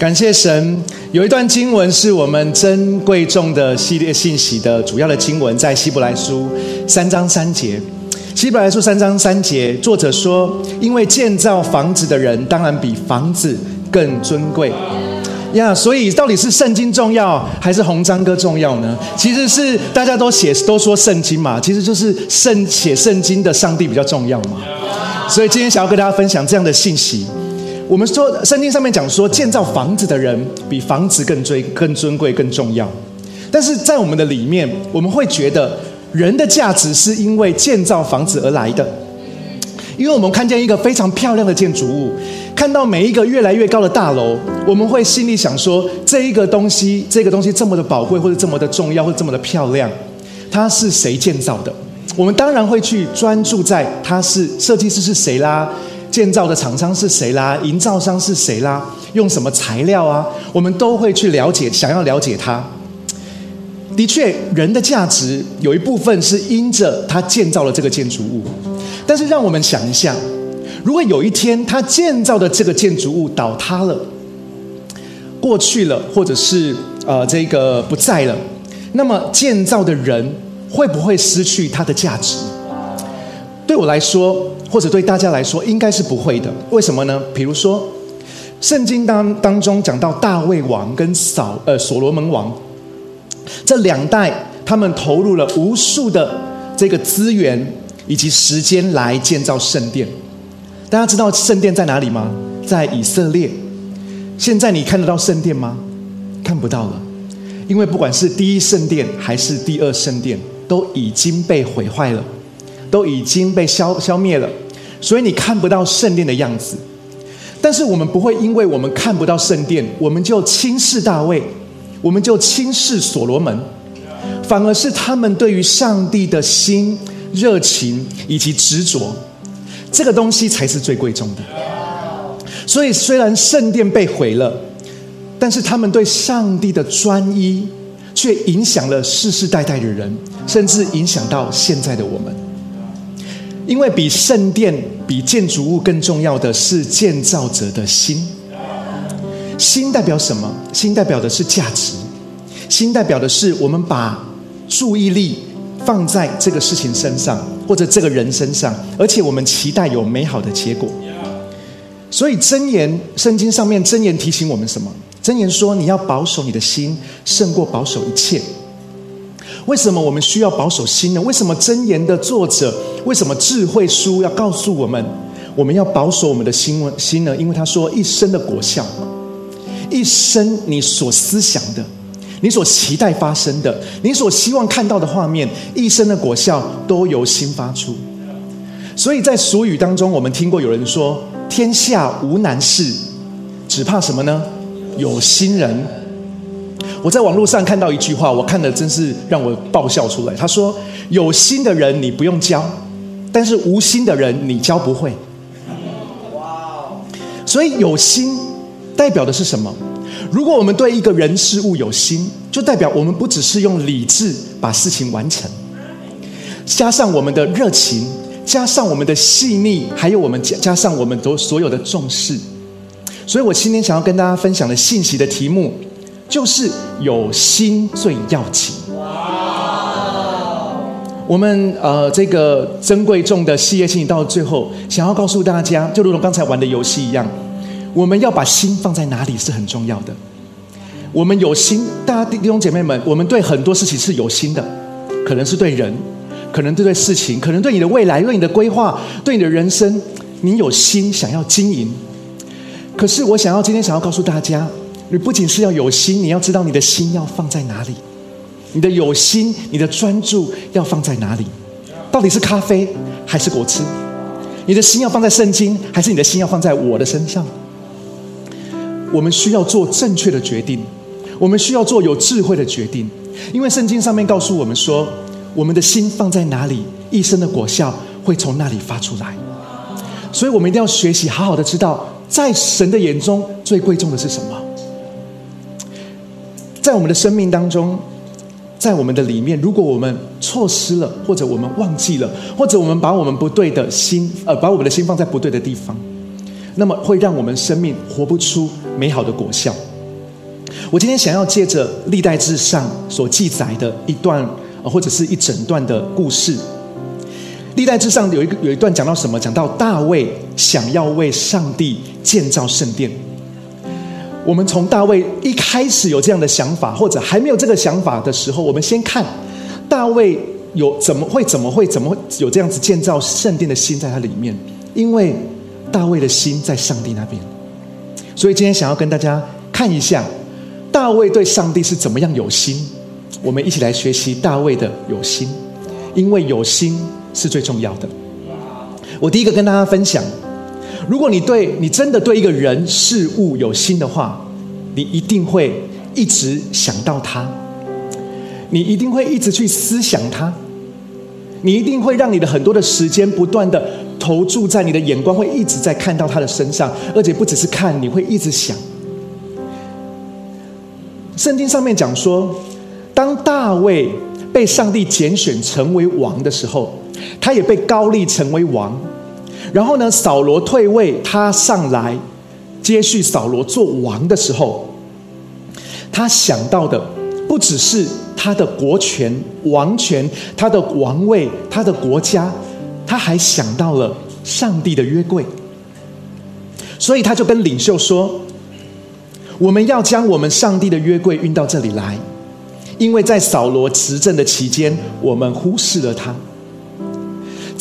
感谢神，有一段经文是我们珍贵重的系列信息的主要的经文，在希伯来书三章三节。希伯来书三章三节，作者说：“因为建造房子的人，当然比房子更尊贵。”呀，所以到底是圣经重要，还是红章哥重要呢？其实是大家都写都说圣经嘛，其实就是圣写圣经的上帝比较重要嘛。所以今天想要跟大家分享这样的信息。我们说，圣经上面讲说，建造房子的人比房子更尊、更尊贵、更重要。但是在我们的里面，我们会觉得人的价值是因为建造房子而来的。因为我们看见一个非常漂亮的建筑物，看到每一个越来越高的大楼，我们会心里想说，这一个东西，这个东西这么的宝贵，或者这么的重要，或者这么的漂亮，它是谁建造的？我们当然会去专注在它是设计师是谁啦。建造的厂商是谁啦？营造商是谁啦？用什么材料啊？我们都会去了解，想要了解它。的确，人的价值有一部分是因着他建造了这个建筑物。但是，让我们想一下，如果有一天他建造的这个建筑物倒塌了、过去了，或者是呃这个不在了，那么建造的人会不会失去他的价值？对我来说。或者对大家来说，应该是不会的。为什么呢？比如说，圣经当当中讲到大卫王跟扫呃所罗门王这两代，他们投入了无数的这个资源以及时间来建造圣殿。大家知道圣殿在哪里吗？在以色列。现在你看得到圣殿吗？看不到了，因为不管是第一圣殿还是第二圣殿，都已经被毁坏了，都已经被消消灭了。所以你看不到圣殿的样子，但是我们不会因为我们看不到圣殿，我们就轻视大卫，我们就轻视所罗门，反而是他们对于上帝的心、热情以及执着，这个东西才是最贵重的。所以虽然圣殿被毁了，但是他们对上帝的专一，却影响了世世代代的人，甚至影响到现在的我们。因为比圣殿、比建筑物更重要的是建造者的心。心代表什么？心代表的是价值。心代表的是我们把注意力放在这个事情身上，或者这个人身上，而且我们期待有美好的结果。所以真言圣经上面真言提醒我们什么？真言说你要保守你的心，胜过保守一切。为什么我们需要保守心呢？为什么真言的作者，为什么智慧书要告诉我们，我们要保守我们的心心呢？因为他说，一生的果效，一生你所思想的，你所期待发生的，你所希望看到的画面，一生的果效都由心发出。所以在俗语当中，我们听过有人说：“天下无难事，只怕什么呢？有心人。”我在网络上看到一句话，我看的真是让我爆笑出来。他说：“有心的人你不用教，但是无心的人你教不会。”哇！所以有心代表的是什么？如果我们对一个人事物有心，就代表我们不只是用理智把事情完成，加上我们的热情，加上我们的细腻，还有我们加加上我们所所有的重视。所以我今天想要跟大家分享的信息的题目。就是有心最要紧。我们呃，这个珍贵重的事业信到最后，想要告诉大家，就如同刚才玩的游戏一样，我们要把心放在哪里是很重要的。我们有心，大家弟兄姐妹们，我们对很多事情是有心的，可能是对人，可能对对事情，可能对你的未来，对你的规划，对你的人生，你有心想要经营。可是我想要今天想要告诉大家。你不仅是要有心，你要知道你的心要放在哪里。你的有心，你的专注要放在哪里？到底是咖啡还是果汁？你的心要放在圣经，还是你的心要放在我的身上？我们需要做正确的决定，我们需要做有智慧的决定，因为圣经上面告诉我们说，我们的心放在哪里，一生的果效会从那里发出来。所以，我们一定要学习，好好的知道，在神的眼中最贵重的是什么。在我们的生命当中，在我们的里面，如果我们错失了，或者我们忘记了，或者我们把我们不对的心，呃，把我们的心放在不对的地方，那么会让我们生命活不出美好的果效。我今天想要借着历代志上所记载的一段，或者是一整段的故事。历代志上有一个有一段讲到什么？讲到大卫想要为上帝建造圣殿。我们从大卫一开始有这样的想法，或者还没有这个想法的时候，我们先看大卫有怎么会怎么会怎么会有这样子建造圣殿的心在他里面？因为大卫的心在上帝那边，所以今天想要跟大家看一下。大卫对上帝是怎么样有心？我们一起来学习大卫的有心，因为有心是最重要的。我第一个跟大家分享：如果你对你真的对一个人事物有心的话，你一定会一直想到他，你一定会一直去思想他，你一定会让你的很多的时间不断的投注在你的眼光会一直在看到他的身上，而且不只是看，你会一直想。圣经上面讲说，当大卫被上帝拣选成为王的时候，他也被高立成为王。然后呢，扫罗退位，他上来接续扫罗做王的时候，他想到的不只是他的国权、王权、他的王位、他的国家，他还想到了上帝的约柜。所以他就跟领袖说。我们要将我们上帝的约柜运到这里来，因为在扫罗执政的期间，我们忽视了他。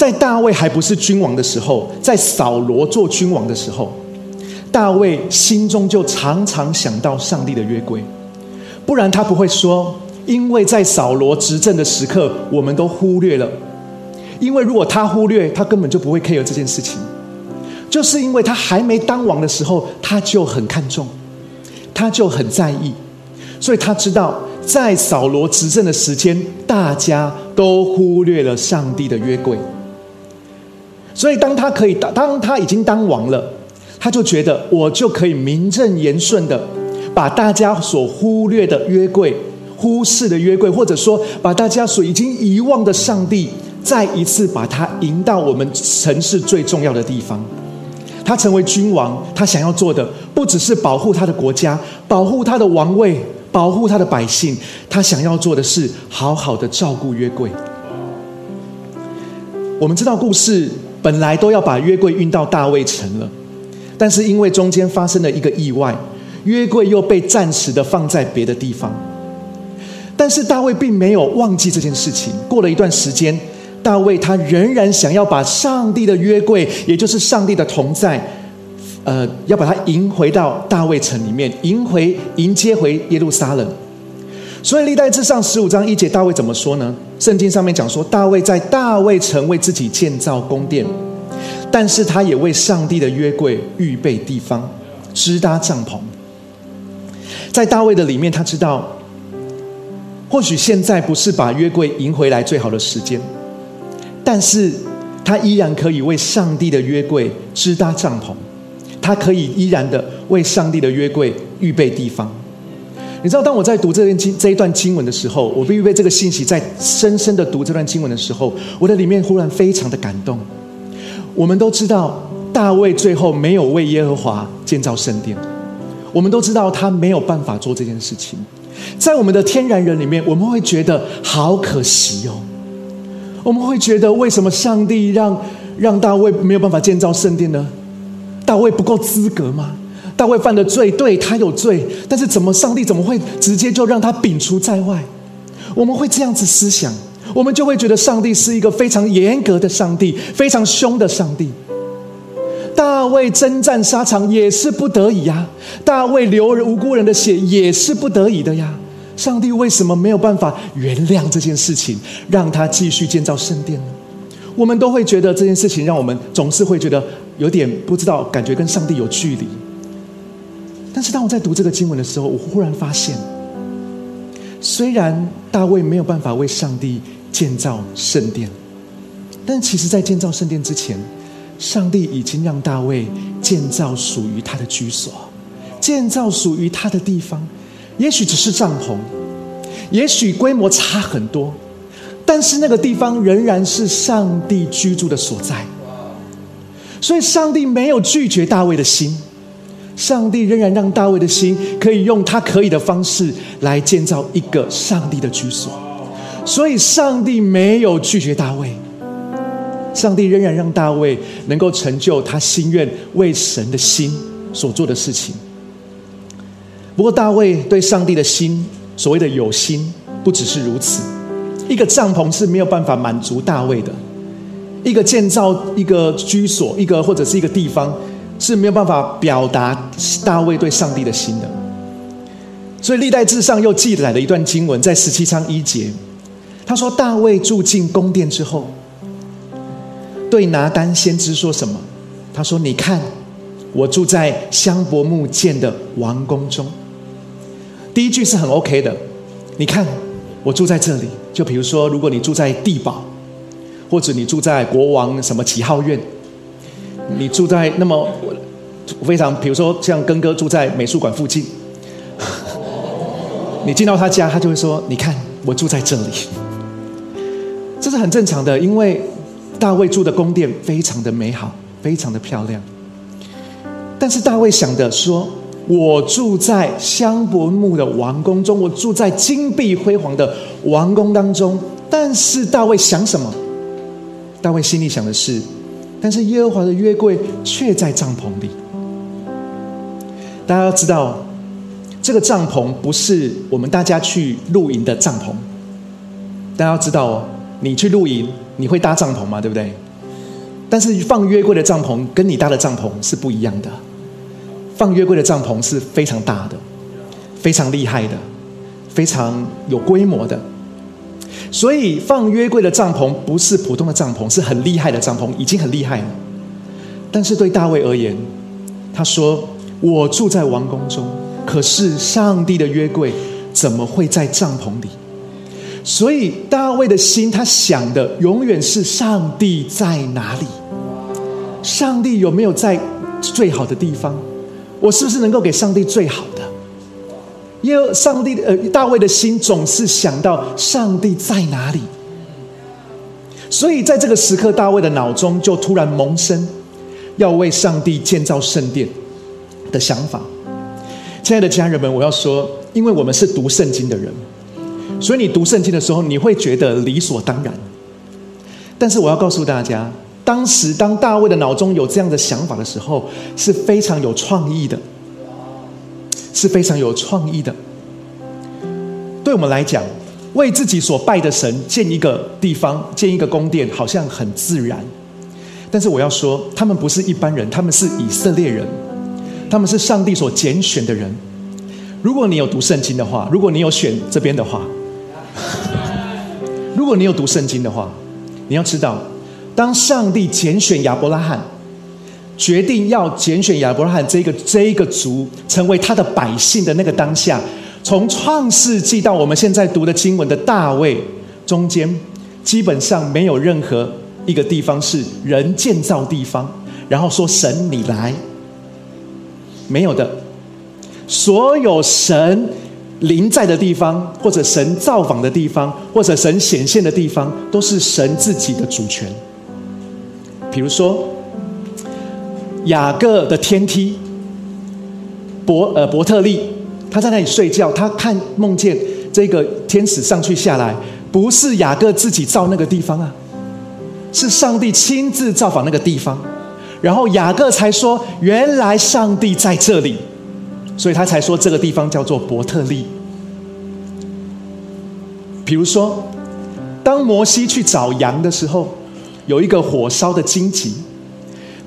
在大卫还不是君王的时候，在扫罗做君王的时候，大卫心中就常常想到上帝的约柜，不然他不会说，因为在扫罗执政的时刻，我们都忽略了。因为如果他忽略，他根本就不会 care 这件事情，就是因为他还没当王的时候，他就很看重。他就很在意，所以他知道，在扫罗执政的时间，大家都忽略了上帝的约柜。所以，当他可以当，当他已经当王了，他就觉得我就可以名正言顺的把大家所忽略的约柜、忽视的约柜，或者说把大家所已经遗忘的上帝，再一次把他迎到我们城市最重要的地方。他成为君王，他想要做的不只是保护他的国家，保护他的王位，保护他的百姓。他想要做的是好好的照顾约柜。我们知道故事本来都要把约柜运到大卫城了，但是因为中间发生了一个意外，约柜又被暂时的放在别的地方。但是大卫并没有忘记这件事情。过了一段时间。大卫他仍然想要把上帝的约柜，也就是上帝的同在，呃，要把它迎回到大卫城里面，迎回迎接回耶路撒冷。所以历代志上十五章一节，大卫怎么说呢？圣经上面讲说，大卫在大卫城为自己建造宫殿，但是他也为上帝的约柜预备地方，支搭帐篷。在大卫的里面，他知道，或许现在不是把约柜迎回来最好的时间。但是，他依然可以为上帝的约柜支搭帐篷，他可以依然的为上帝的约柜预备地方。你知道，当我在读这段经这一段经文的时候，我必须被这个信息，在深深的读这段经文的时候，我的里面忽然非常的感动。我们都知道，大卫最后没有为耶和华建造圣殿，我们都知道他没有办法做这件事情。在我们的天然人里面，我们会觉得好可惜哦。我们会觉得，为什么上帝让让大卫没有办法建造圣殿呢？大卫不够资格吗？大卫犯的罪，对他有罪，但是怎么上帝怎么会直接就让他摒除在外？我们会这样子思想，我们就会觉得上帝是一个非常严格的上帝，非常凶的上帝。大卫征战沙场也是不得已呀，大卫流无辜人的血也是不得已的呀。上帝为什么没有办法原谅这件事情，让他继续建造圣殿呢？我们都会觉得这件事情让我们总是会觉得有点不知道，感觉跟上帝有距离。但是当我在读这个经文的时候，我忽然发现，虽然大卫没有办法为上帝建造圣殿，但其实，在建造圣殿之前，上帝已经让大卫建造属于他的居所，建造属于他的地方。也许只是帐篷，也许规模差很多，但是那个地方仍然是上帝居住的所在。所以，上帝没有拒绝大卫的心，上帝仍然让大卫的心可以用他可以的方式来建造一个上帝的居所，所以上帝没有拒绝大卫，上帝仍然让大卫能够成就他心愿为神的心所做的事情。不过，大卫对上帝的心所谓的有心，不只是如此。一个帐篷是没有办法满足大卫的，一个建造一个居所，一个或者是一个地方是没有办法表达大卫对上帝的心的。所以历代志上又记载了一段经文，在十七章一节，他说：“大卫住进宫殿之后，对拿单先知说什么？他说：‘你看，我住在香柏木建的王宫中。’第一句是很 OK 的，你看。”我住在这里，就比如说，如果你住在地堡，或者你住在国王什么几号院，你住在那么非常，比如说像根哥住在美术馆附近，你进到他家，他就会说：“你看，我住在这里。”这是很正常的，因为大卫住的宫殿非常的美好，非常的漂亮。但是大卫想的说。我住在香柏木的王宫中，我住在金碧辉煌的王宫当中。但是大卫想什么？大卫心里想的是：但是耶和华的约柜却在帐篷里。大家要知道，这个帐篷不是我们大家去露营的帐篷。大家要知道哦，你去露营，你会搭帐篷吗？对不对？但是放约柜的帐篷跟你搭的帐篷是不一样的。放约柜的帐篷是非常大的，非常厉害的，非常有规模的。所以放约柜的帐篷不是普通的帐篷，是很厉害的帐篷，已经很厉害了。但是对大卫而言，他说：“我住在王宫中，可是上帝的约柜怎么会在帐篷里？”所以大卫的心，他想的永远是上帝在哪里？上帝有没有在最好的地方？我是不是能够给上帝最好因为上帝的呃，大卫的心总是想到上帝在哪里，所以在这个时刻，大卫的脑中就突然萌生要为上帝建造圣殿的想法。亲爱的家人们，我要说，因为我们是读圣经的人，所以你读圣经的时候，你会觉得理所当然。但是我要告诉大家。当时，当大卫的脑中有这样的想法的时候，是非常有创意的，是非常有创意的。对我们来讲，为自己所拜的神建一个地方、建一个宫殿，好像很自然。但是我要说，他们不是一般人，他们是以色列人，他们是上帝所拣选的人。如果你有读圣经的话，如果你有选这边的话，如果你有读圣经的话，你要知道。当上帝拣选亚伯拉罕，决定要拣选亚伯拉罕这个这一个族成为他的百姓的那个当下，从创世纪到我们现在读的经文的大卫中间，基本上没有任何一个地方是人建造地方，然后说神你来，没有的，所有神临在的地方，或者神造访的地方，或者神显现的地方，都是神自己的主权。比如说，雅各的天梯，伯呃伯特利，他在那里睡觉，他看梦见这个天使上去下来，不是雅各自己造那个地方啊，是上帝亲自造访那个地方，然后雅各才说原来上帝在这里，所以他才说这个地方叫做伯特利。比如说，当摩西去找羊的时候。有一个火烧的荆棘，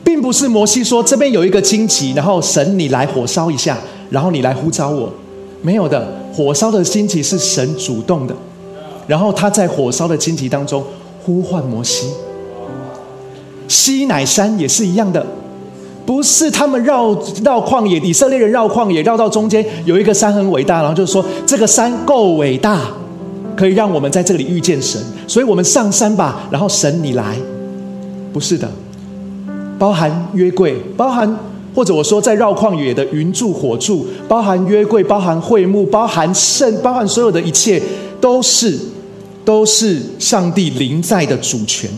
并不是摩西说这边有一个荆棘，然后神你来火烧一下，然后你来呼召我，没有的。火烧的荆棘是神主动的，然后他在火烧的荆棘当中呼唤摩西。西乃山也是一样的，不是他们绕绕旷野，以色列人绕旷野绕到中间有一个山很伟大，然后就说这个山够伟大。可以让我们在这里遇见神，所以我们上山吧。然后神你来，不是的，包含约柜，包含或者我说在绕旷野的云柱火柱，包含约柜，包含会幕，包含圣，包含所有的一切，都是都是上帝临在的主权。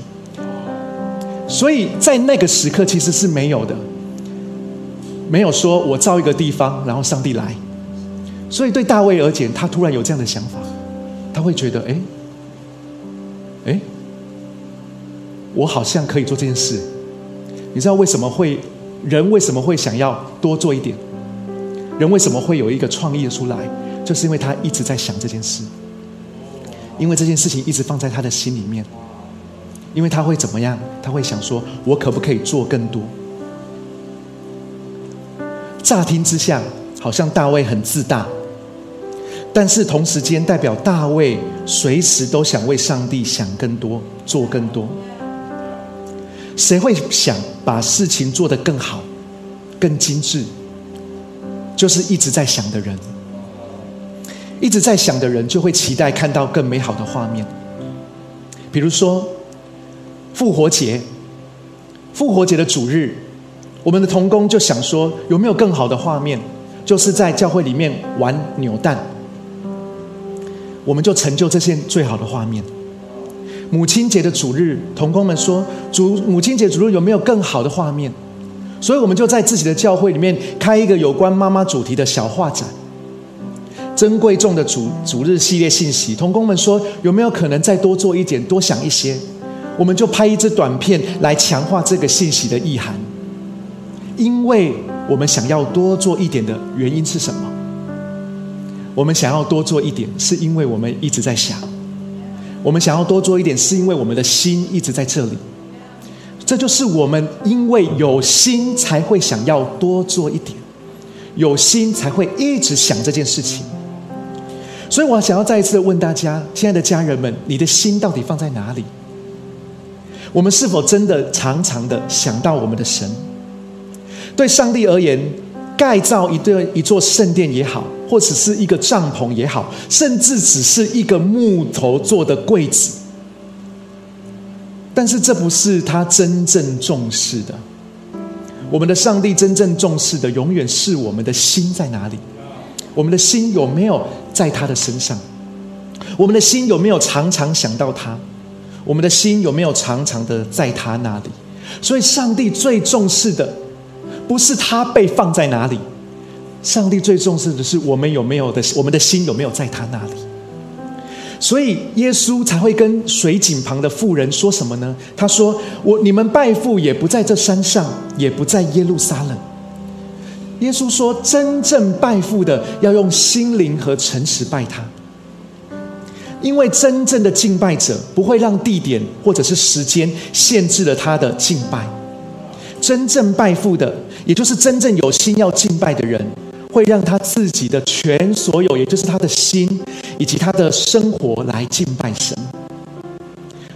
所以在那个时刻其实是没有的。没有说我造一个地方，然后上帝来。所以对大卫而言，他突然有这样的想法，他会觉得，哎，哎，我好像可以做这件事。你知道为什么会人为什么会想要多做一点？人为什么会有一个创意出来？就是因为他一直在想这件事，因为这件事情一直放在他的心里面。因为他会怎么样？他会想说：我可不可以做更多？乍听之下，好像大卫很自大。但是同时间代表大卫随时都想为上帝想更多，做更多。谁会想把事情做得更好、更精致？就是一直在想的人，一直在想的人就会期待看到更美好的画面。比如说复活节，复活节的主日，我们的童工就想说有没有更好的画面？就是在教会里面玩扭蛋。我们就成就这些最好的画面。母亲节的主日，童工们说：“主母亲节主日有没有更好的画面？”所以，我们就在自己的教会里面开一个有关妈妈主题的小画展。珍贵重的主主日系列信息，童工们说：“有没有可能再多做一点，多想一些？”我们就拍一支短片来强化这个信息的意涵。因为我们想要多做一点的原因是什么？我们想要多做一点，是因为我们一直在想；我们想要多做一点，是因为我们的心一直在这里。这就是我们因为有心才会想要多做一点，有心才会一直想这件事情。所以我想要再一次的问大家，亲爱的家人们，你的心到底放在哪里？我们是否真的常常的想到我们的神？对上帝而言。盖造一对一座圣殿也好，或者是一个帐篷也好，甚至只是一个木头做的柜子，但是这不是他真正重视的。我们的上帝真正重视的，永远是我们的心在哪里？我们的心有没有在他的身上？我们的心有没有常常想到他？我们的心有没有常常的在他那里？所以，上帝最重视的。不是他被放在哪里，上帝最重视的是我们有没有的，我们的心有没有在他那里。所以耶稣才会跟水井旁的妇人说什么呢？他说：“我你们拜父也不在这山上，也不在耶路撒冷。”耶稣说：“真正拜父的，要用心灵和诚实拜他，因为真正的敬拜者不会让地点或者是时间限制了他的敬拜。真正拜父的。”也就是真正有心要敬拜的人，会让他自己的全所有，也就是他的心以及他的生活来敬拜神。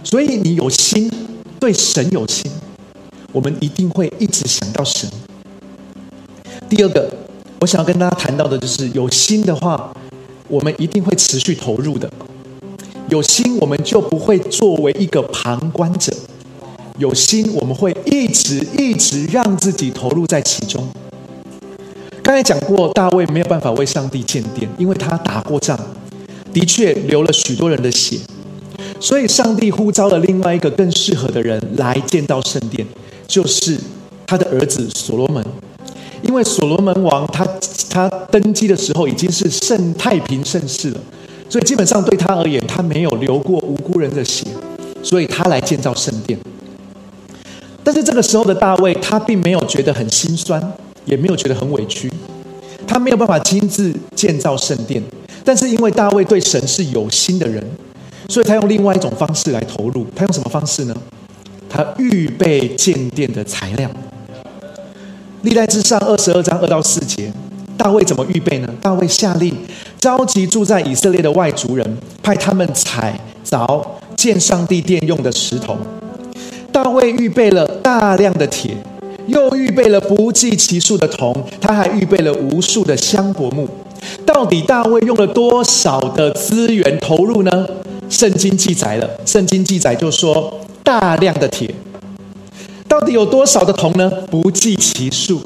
所以你有心对神有心，我们一定会一直想到神。第二个，我想要跟大家谈到的就是有心的话，我们一定会持续投入的。有心，我们就不会作为一个旁观者。有心，我们会一直一直让自己投入在其中。刚才讲过，大卫没有办法为上帝建殿，因为他打过仗，的确流了许多人的血，所以上帝呼召了另外一个更适合的人来建造圣殿，就是他的儿子所罗门。因为所罗门王他他登基的时候已经是圣太平盛世了，所以基本上对他而言，他没有流过无辜人的血，所以他来建造圣殿。但是这个时候的大卫，他并没有觉得很心酸，也没有觉得很委屈，他没有办法亲自建造圣殿。但是因为大卫对神是有心的人，所以他用另外一种方式来投入。他用什么方式呢？他预备建殿的材料。历代之上二十二章二到四节，大卫怎么预备呢？大卫下令召集住在以色列的外族人，派他们采凿建上帝殿用的石头。大卫预备了大量的铁，又预备了不计其数的铜，他还预备了无数的香柏木。到底大卫用了多少的资源投入呢？圣经记载了，圣经记载就说大量的铁。到底有多少的铜呢？不计其数。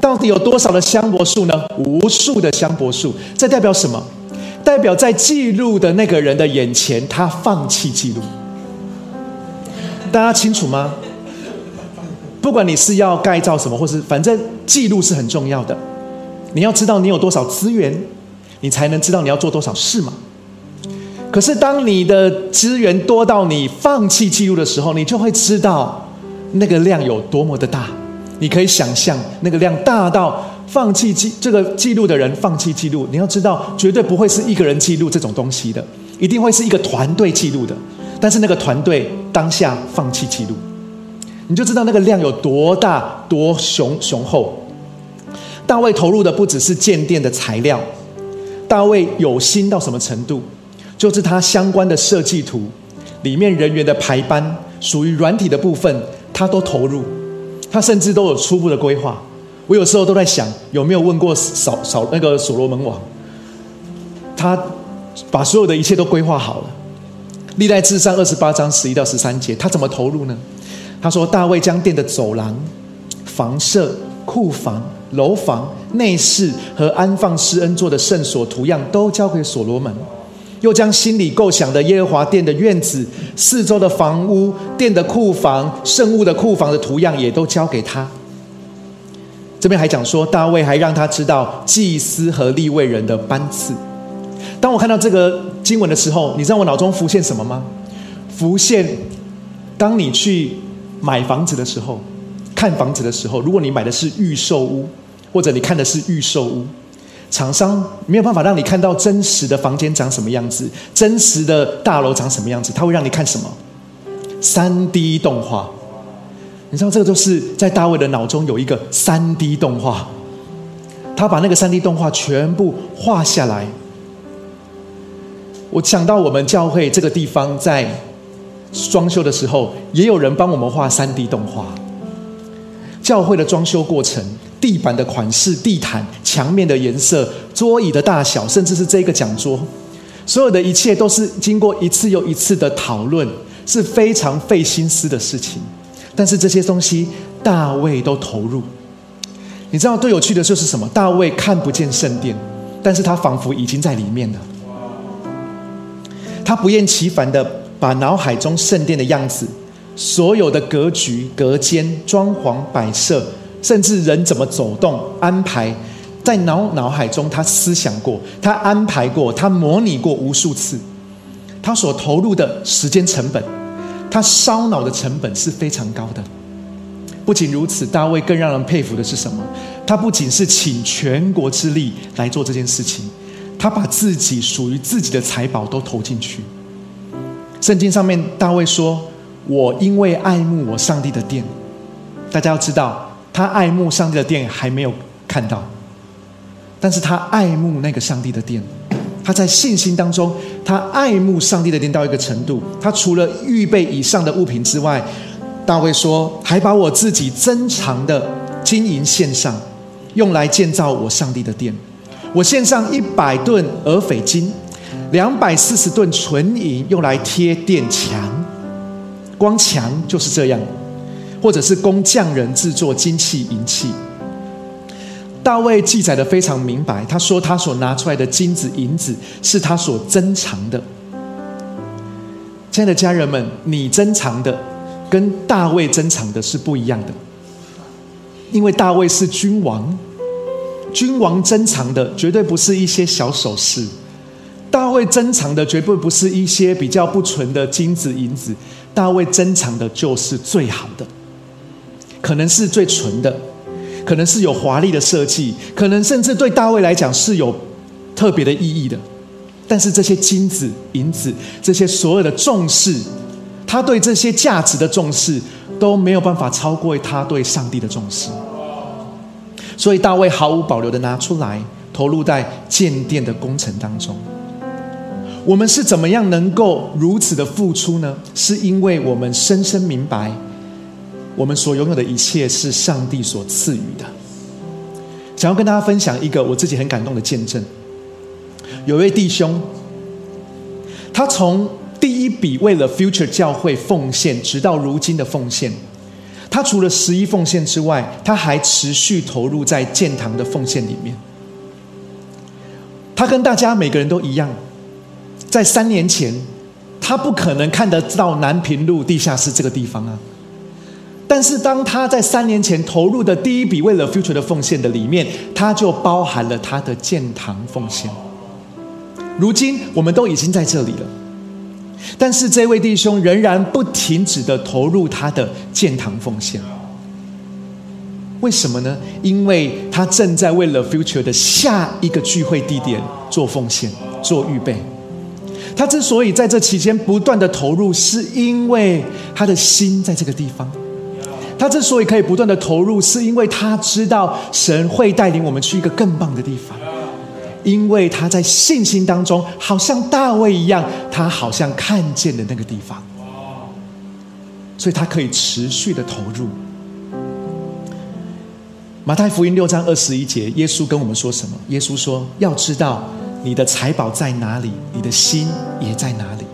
到底有多少的香柏树呢？无数的香柏树。这代表什么？代表在记录的那个人的眼前，他放弃记录。大家清楚吗？不管你是要盖造什么，或是反正记录是很重要的。你要知道你有多少资源，你才能知道你要做多少事嘛。可是当你的资源多到你放弃记录的时候，你就会知道那个量有多么的大。你可以想象那个量大到放弃记这个记录的人放弃记录。你要知道，绝对不会是一个人记录这种东西的，一定会是一个团队记录的。但是那个团队当下放弃记录，你就知道那个量有多大、多雄雄厚。大卫投入的不只是建殿的材料，大卫有心到什么程度？就是他相关的设计图里面人员的排班，属于软体的部分，他都投入。他甚至都有初步的规划。我有时候都在想，有没有问过扫扫那个所罗门王？他把所有的一切都规划好了。历代至上二十八章十一到十三节，他怎么投入呢？他说：大卫将殿的走廊、房舍、库房、楼房、内室和安放施恩座的圣所图样都交给所罗门。又将心里构想的耶和华殿的院子、四周的房屋、殿的库房、圣物的库房的图样，也都交给他。这边还讲说，大卫还让他知道祭司和立位人的班次。当我看到这个经文的时候，你知道我脑中浮现什么吗？浮现，当你去买房子的时候，看房子的时候，如果你买的是预售屋，或者你看的是预售屋。厂商没有办法让你看到真实的房间长什么样子，真实的大楼长什么样子，他会让你看什么？三 D 动画。你知道这个就是在大卫的脑中有一个三 D 动画，他把那个三 D 动画全部画下来。我想到我们教会这个地方在装修的时候，也有人帮我们画三 D 动画。教会的装修过程。地板的款式、地毯、墙面的颜色、桌椅的大小，甚至是这个讲桌，所有的一切都是经过一次又一次的讨论，是非常费心思的事情。但是这些东西，大卫都投入。你知道最有趣的就是什么？大卫看不见圣殿，但是他仿佛已经在里面了。他不厌其烦的把脑海中圣殿的样子、所有的格局、隔间、装潢、摆设。甚至人怎么走动、安排，在脑脑海中，他思想过，他安排过，他模拟过无数次。他所投入的时间成本，他烧脑的成本是非常高的。不仅如此，大卫更让人佩服的是什么？他不仅是请全国之力来做这件事情，他把自己属于自己的财宝都投进去。圣经上面，大卫说：“我因为爱慕我上帝的殿。”大家要知道。他爱慕上帝的殿还没有看到，但是他爱慕那个上帝的殿。他在信心当中，他爱慕上帝的殿到一个程度。他除了预备以上的物品之外，大卫说，还把我自己珍藏的金银献上，用来建造我上帝的殿。我献上一百吨俄斐金，两百四十吨纯银，用来贴殿墙。光墙就是这样。或者是工匠人制作金器银器，大卫记载的非常明白。他说他所拿出来的金子银子是他所珍藏的。亲爱的家人们，你珍藏的跟大卫珍藏的是不一样的，因为大卫是君王，君王珍藏的绝对不是一些小首饰，大卫珍藏的绝对不是一些比较不纯的金子银子，大卫珍藏的就是最好的。可能是最纯的，可能是有华丽的设计，可能甚至对大卫来讲是有特别的意义的。但是这些金子、银子，这些所有的重视，他对这些价值的重视都没有办法超过他对上帝的重视。所以大卫毫无保留的拿出来，投入在建殿的工程当中。我们是怎么样能够如此的付出呢？是因为我们深深明白。我们所拥有的一切是上帝所赐予的。想要跟大家分享一个我自己很感动的见证。有位弟兄，他从第一笔为了 Future 教会奉献，直到如今的奉献，他除了十一奉献之外，他还持续投入在建堂的奉献里面。他跟大家每个人都一样，在三年前，他不可能看得到南平路地下室这个地方啊。但是当他在三年前投入的第一笔为了 future 的奉献的里面，他就包含了他的建堂奉献。如今我们都已经在这里了，但是这位弟兄仍然不停止的投入他的建堂奉献。为什么呢？因为他正在为了 future 的下一个聚会地点做奉献、做预备。他之所以在这期间不断的投入，是因为他的心在这个地方。他之所以可以不断的投入，是因为他知道神会带领我们去一个更棒的地方。因为他在信心当中，好像大卫一样，他好像看见的那个地方，所以他可以持续的投入。马太福音六章二十一节，耶稣跟我们说什么？耶稣说：“要知道你的财宝在哪里，你的心也在哪里。”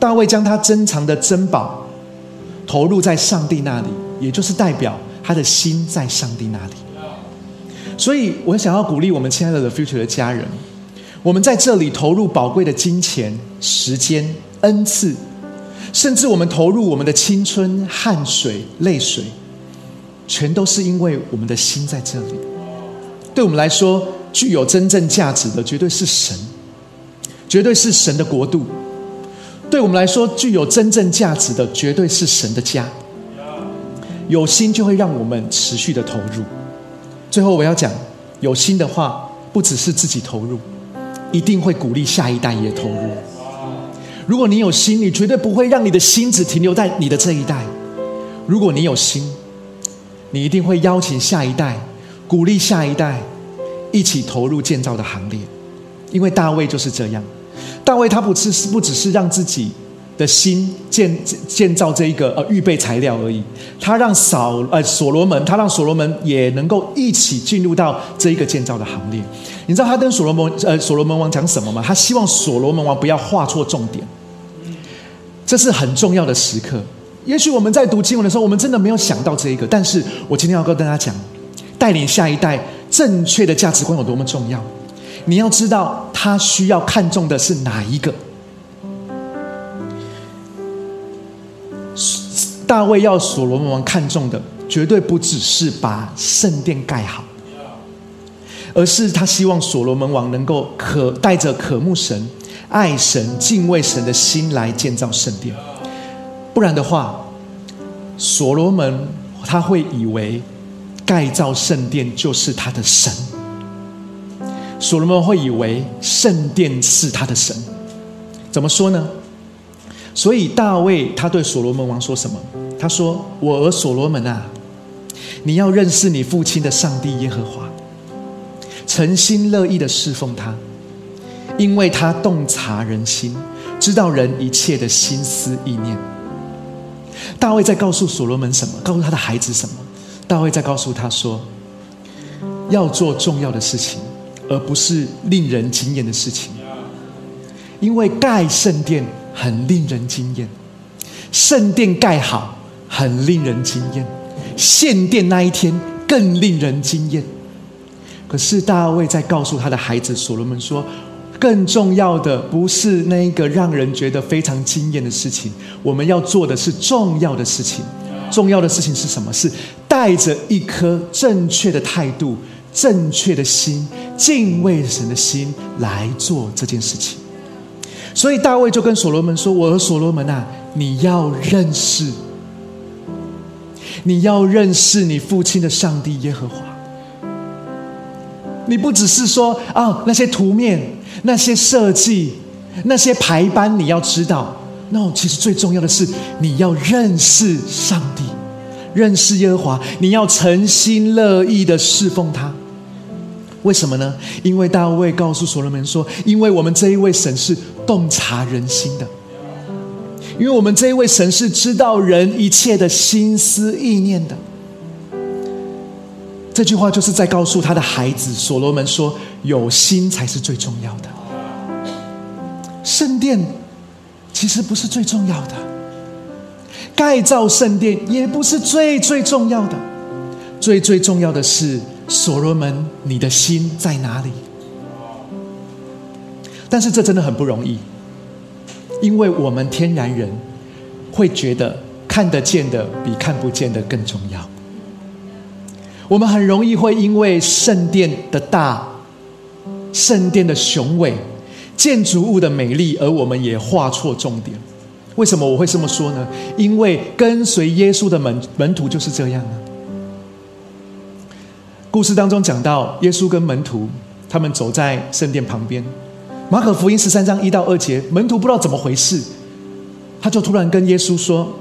大卫将他珍藏的珍宝投入在上帝那里，也就是代表他的心在上帝那里。所以我想要鼓励我们亲爱的 The Future 的家人，我们在这里投入宝贵的金钱、时间、恩赐，甚至我们投入我们的青春、汗水、泪水。全都是因为我们的心在这里。对我们来说，具有真正价值的，绝对是神，绝对是神的国度。对我们来说，具有真正价值的，绝对是神的家。有心就会让我们持续的投入。最后我要讲，有心的话，不只是自己投入，一定会鼓励下一代也投入。如果你有心，你绝对不会让你的心只停留在你的这一代。如果你有心。你一定会邀请下一代，鼓励下一代一起投入建造的行列，因为大卫就是这样。大卫他不只是不只是让自己的心建建造这一个呃预备材料而已，他让扫呃所罗门，他让所罗门也能够一起进入到这一个建造的行列。你知道他跟所罗门呃所罗门王讲什么吗？他希望所罗门王不要画错重点，这是很重要的时刻。也许我们在读经文的时候，我们真的没有想到这一个。但是我今天要跟大家讲，带领下一代正确的价值观有多么重要。你要知道，他需要看重的是哪一个？大卫要所罗门王看重的，绝对不只是把圣殿盖好，而是他希望所罗门王能够可带着渴慕神、爱神、敬畏神的心来建造圣殿。不然的话，所罗门他会以为盖造圣殿就是他的神。所罗门会以为圣殿是他的神。怎么说呢？所以大卫他对所罗门王说什么？他说：“我儿所罗门啊，你要认识你父亲的上帝耶和华，诚心乐意的侍奉他，因为他洞察人心，知道人一切的心思意念。”大卫在告诉所罗门什么？告诉他的孩子什么？大卫在告诉他说：要做重要的事情，而不是令人惊艳的事情。因为盖圣殿很令人惊艳，圣殿盖好很令人惊艳，献殿那一天更令人惊艳。可是大卫在告诉他的孩子所罗门说。更重要的不是那个让人觉得非常惊艳的事情，我们要做的是重要的事情。重要的事情是什么？是带着一颗正确的态度、正确的心、敬畏神的心来做这件事情。所以大卫就跟所罗门说：“我和所罗门啊，你要认识，你要认识你父亲的上帝耶和华。你不只是说啊那些图面。”那些设计，那些排班，你要知道，那其实最重要的是你要认识上帝，认识耶和华，你要诚心乐意的侍奉他。为什么呢？因为大卫告诉所罗门说：“因为我们这一位神是洞察人心的，因为我们这一位神是知道人一切的心思意念的。”这句话就是在告诉他的孩子所罗门说：“有心才是最重要的。圣殿其实不是最重要的，盖造圣殿也不是最最重要的。最最重要的是所罗门，你的心在哪里？但是这真的很不容易，因为我们天然人会觉得看得见的比看不见的更重要。我们很容易会因为圣殿的大、圣殿的雄伟、建筑物的美丽，而我们也画错重点。为什么我会这么说呢？因为跟随耶稣的门门徒就是这样啊。故事当中讲到，耶稣跟门徒他们走在圣殿旁边。马可福音十三章一到二节，门徒不知道怎么回事，他就突然跟耶稣说：“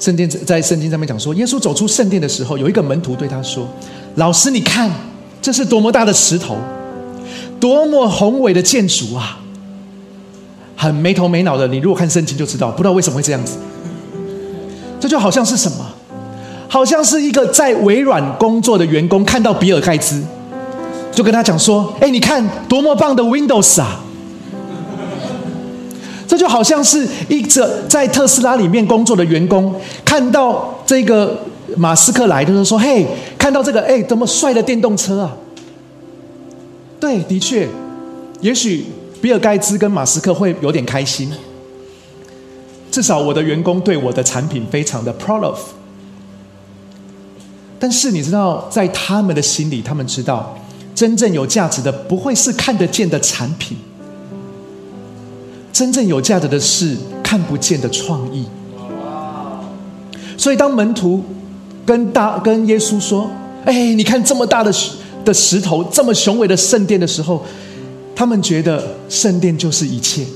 圣殿在圣经上面讲说，耶稣走出圣殿的时候，有一个门徒对他说：‘老师，你看这是多么大的石头，多么宏伟的建筑啊！’很没头没脑的。你如果看圣经就知道，不知道为什么会这样子。这就好像是什么？好像是一个在微软工作的员工看到比尔盖茨。”就跟他讲说：“哎，你看多么棒的 Windows 啊！这就好像是一个在特斯拉里面工作的员工看到这个马斯克来的时候说：‘嘿，看到这个哎，多么帅的电动车啊！’对，的确，也许比尔盖茨跟马斯克会有点开心。至少我的员工对我的产品非常的 proud of。但是你知道，在他们的心里，他们知道。”真正有价值的不会是看得见的产品，真正有价值的是看不见的创意。所以当门徒跟大跟耶稣说：“哎，你看这么大的的石头，这么雄伟的圣殿的时候，他们觉得圣殿就是一切。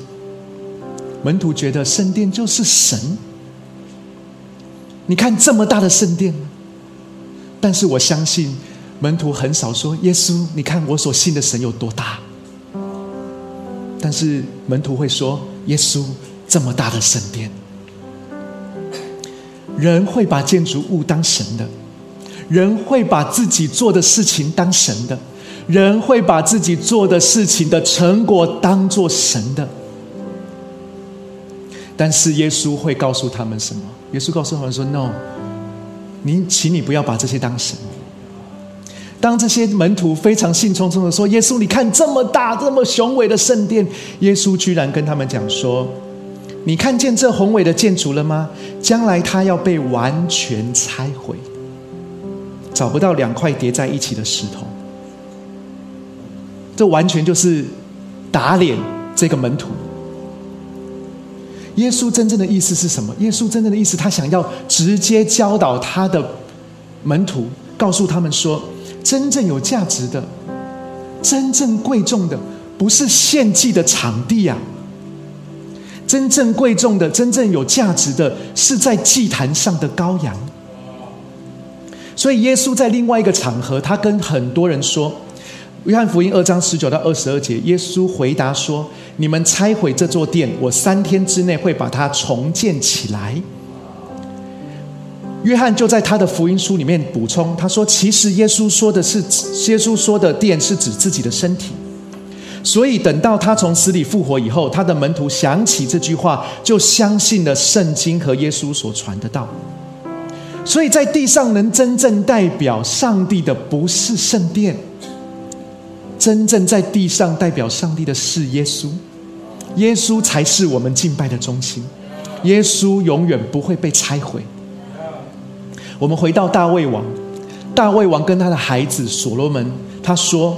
门徒觉得圣殿就是神。你看这么大的圣殿，但是我相信。”门徒很少说：“耶稣，你看我所信的神有多大。”但是门徒会说：“耶稣，这么大的圣殿，人会把建筑物当神的，人会把自己做的事情当神的，人会把自己做的事情的成果当做神的。”但是耶稣会告诉他们什么？耶稣告诉他们说：“No，你，请你不要把这些当神。”当这些门徒非常兴冲冲的说：“耶稣，你看这么大、这么雄伟的圣殿。”耶稣居然跟他们讲说：“你看见这宏伟的建筑了吗？将来它要被完全拆毁，找不到两块叠在一起的石头。这完全就是打脸这个门徒。耶稣真正的意思是什么？耶稣真正的意思，他想要直接教导他的门徒，告诉他们说。”真正有价值的、真正贵重的，不是献祭的场地呀。真正贵重的、真正有价值的，是在祭坛上的羔羊。所以，耶稣在另外一个场合，他跟很多人说：“约翰福音二章十九到二十二节，耶稣回答说：‘你们拆毁这座殿，我三天之内会把它重建起来。’”约翰就在他的福音书里面补充，他说：“其实耶稣说的是，耶稣说的殿是指自己的身体。所以等到他从死里复活以后，他的门徒想起这句话，就相信了圣经和耶稣所传的道。所以在地上能真正代表上帝的，不是圣殿，真正在地上代表上帝的是耶稣。耶稣才是我们敬拜的中心。耶稣永远不会被拆毁。”我们回到大卫王，大卫王跟他的孩子所罗门，他说，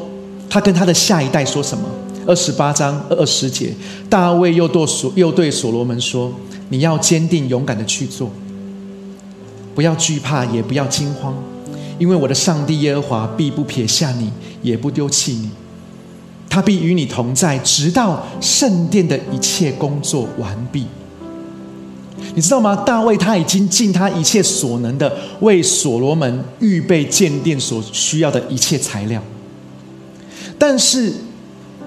他跟他的下一代说什么？二十八章二十节，大卫又对所又对所罗门说：“你要坚定勇敢的去做，不要惧怕，也不要惊慌，因为我的上帝耶和华必不撇下你，也不丢弃你，他必与你同在，直到圣殿的一切工作完毕。”你知道吗？大卫他已经尽他一切所能的为所罗门预备建殿所需要的一切材料，但是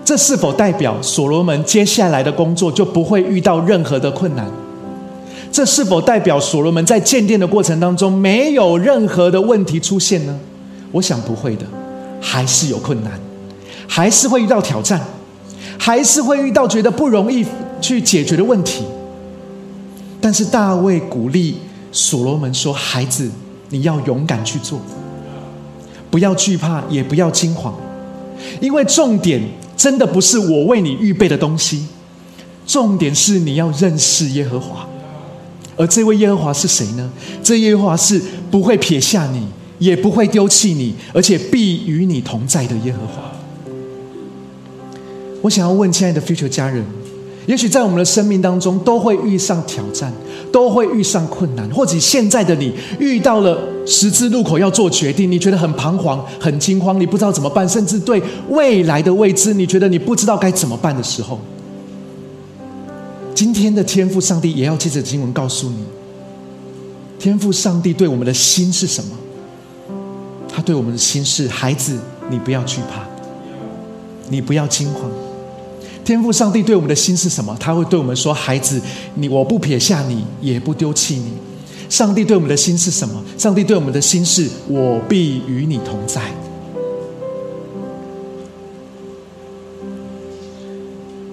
这是否代表所罗门接下来的工作就不会遇到任何的困难？这是否代表所罗门在建殿的过程当中没有任何的问题出现呢？我想不会的，还是有困难，还是会遇到挑战，还是会遇到觉得不容易去解决的问题。但是大卫鼓励所罗门说：“孩子，你要勇敢去做，不要惧怕，也不要惊慌，因为重点真的不是我为你预备的东西，重点是你要认识耶和华，而这位耶和华是谁呢？这耶和华是不会撇下你，也不会丢弃你，而且必与你同在的耶和华。我想要问亲爱的 future 家人，也许在我们的生命当中都会遇上挑战，都会遇上困难，或者现在的你遇到了十字路口要做决定，你觉得很彷徨、很惊慌，你不知道怎么办，甚至对未来的未知，你觉得你不知道该怎么办的时候，今天的天赋上帝也要借着经文告诉你，天赋上帝对我们的心是什么？他对我们的心是：孩子，你不要惧怕，你不要惊慌。天父上帝对我们的心是什么？他会对我们说：“孩子，你我不撇下你，也不丢弃你。”上帝对我们的心是什么？上帝对我们的心是：“我必与你同在。”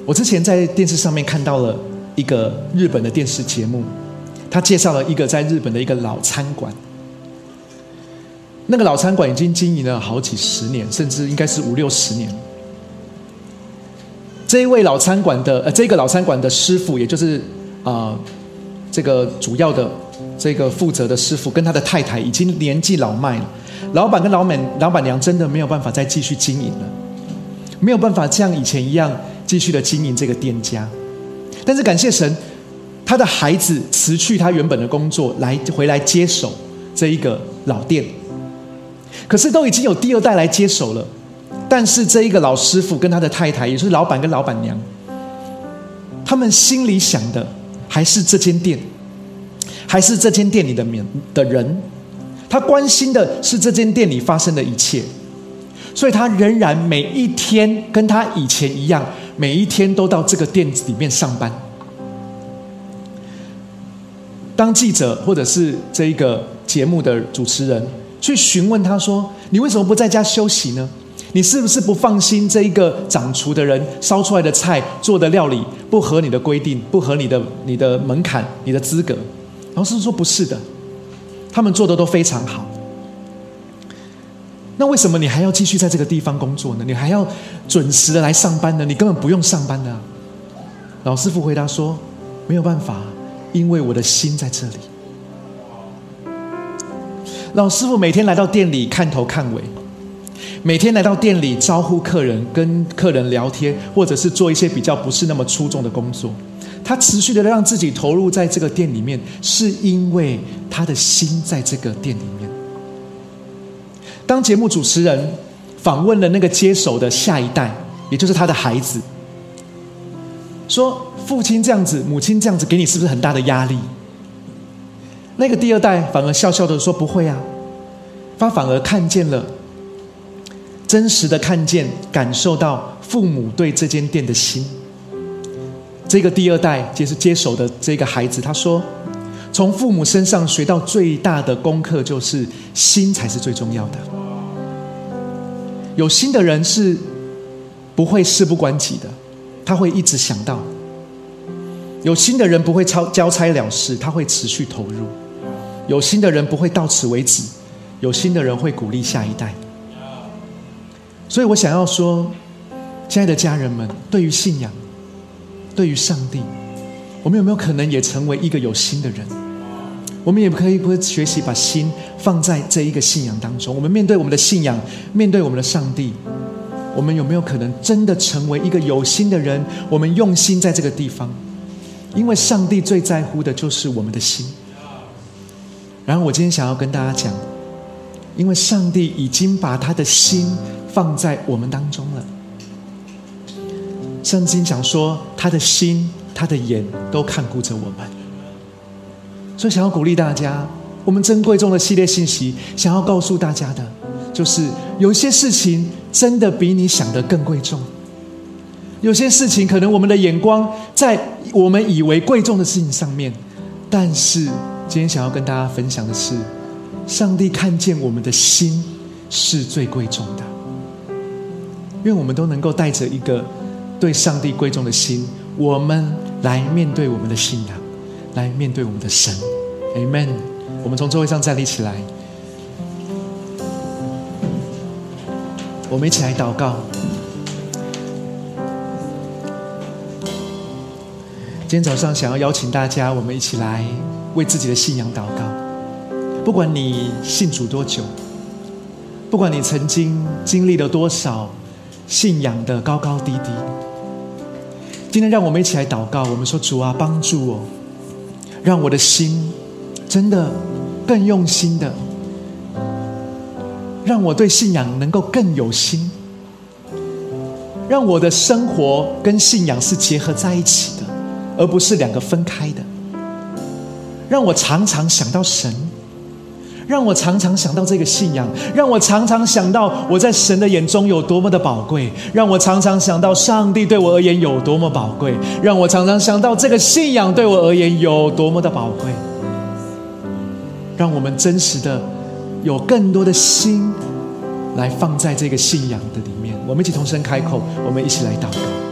我之前在电视上面看到了一个日本的电视节目，他介绍了一个在日本的一个老餐馆。那个老餐馆已经经营了好几十年，甚至应该是五六十年。这一位老餐馆的呃，这个老餐馆的师傅，也就是啊，这个主要的这个负责的师傅，跟他的太太已经年纪老迈了。老板跟老板老板娘真的没有办法再继续经营了，没有办法像以前一样继续的经营这个店家。但是感谢神，他的孩子辞去他原本的工作，来回来接手这一个老店。可是都已经有第二代来接手了。但是这一个老师傅跟他的太太，也是老板跟老板娘，他们心里想的还是这间店，还是这间店里的面的人，他关心的是这间店里发生的一切，所以他仍然每一天跟他以前一样，每一天都到这个店子里面上班。当记者或者是这一个节目的主持人去询问他说：“你为什么不在家休息呢？”你是不是不放心这一个掌厨的人烧出来的菜做的料理不合你的规定，不合你的你的门槛、你的资格？然后师傅说不是的，他们做的都非常好。那为什么你还要继续在这个地方工作呢？你还要准时的来上班呢？你根本不用上班的。老师傅回答说：没有办法，因为我的心在这里。老师傅每天来到店里看头看尾。每天来到店里招呼客人，跟客人聊天，或者是做一些比较不是那么出众的工作。他持续的让自己投入在这个店里面，是因为他的心在这个店里面。当节目主持人访问了那个接手的下一代，也就是他的孩子，说：“父亲这样子，母亲这样子，给你是不是很大的压力？”那个第二代反而笑笑的说：“不会啊。”他反而看见了。真实的看见、感受到父母对这间店的心。这个第二代就是接手的这个孩子，他说：“从父母身上学到最大的功课，就是心才是最重要的。有心的人是不会事不关己的，他会一直想到；有心的人不会超交差了事，他会持续投入；有心的人不会到此为止，有心的人会鼓励下一代。”所以我想要说，亲爱的家人们，对于信仰，对于上帝，我们有没有可能也成为一个有心的人？我们也可以不学习把心放在这一个信仰当中。我们面对我们的信仰，面对我们的上帝，我们有没有可能真的成为一个有心的人？我们用心在这个地方，因为上帝最在乎的就是我们的心。然后我今天想要跟大家讲，因为上帝已经把他的心。放在我们当中了。圣经讲说，他的心、他的眼都看顾着我们，所以想要鼓励大家，我们珍贵中的系列信息，想要告诉大家的，就是有些事情真的比你想的更贵重。有些事情，可能我们的眼光在我们以为贵重的事情上面，但是今天想要跟大家分享的是，上帝看见我们的心是最贵重的。愿我们都能够带着一个对上帝贵重的心，我们来面对我们的信仰，来面对我们的神。Amen。我们从座位上站立起来，我们一起来祷告。今天早上想要邀请大家，我们一起来为自己的信仰祷告。不管你信主多久，不管你曾经经历了多少信仰的高高低低，今天让我们一起来祷告。我们说：“主啊，帮助我，让我的心真的更用心的，让我对信仰能够更有心。”让我的生活跟信仰是结合在一起的，而不是两个分开的。让我常常想到神，让我常常想到这个信仰，让我常常想到我在神的眼中有多么的宝贵，让我常常想到上帝对我而言有多么宝贵，让我常常想到这个信仰对我而言有多么的宝贵。让我们真实的有更多的心来放在这个信仰的里面。我们一起同声开口，我们一起来祷告。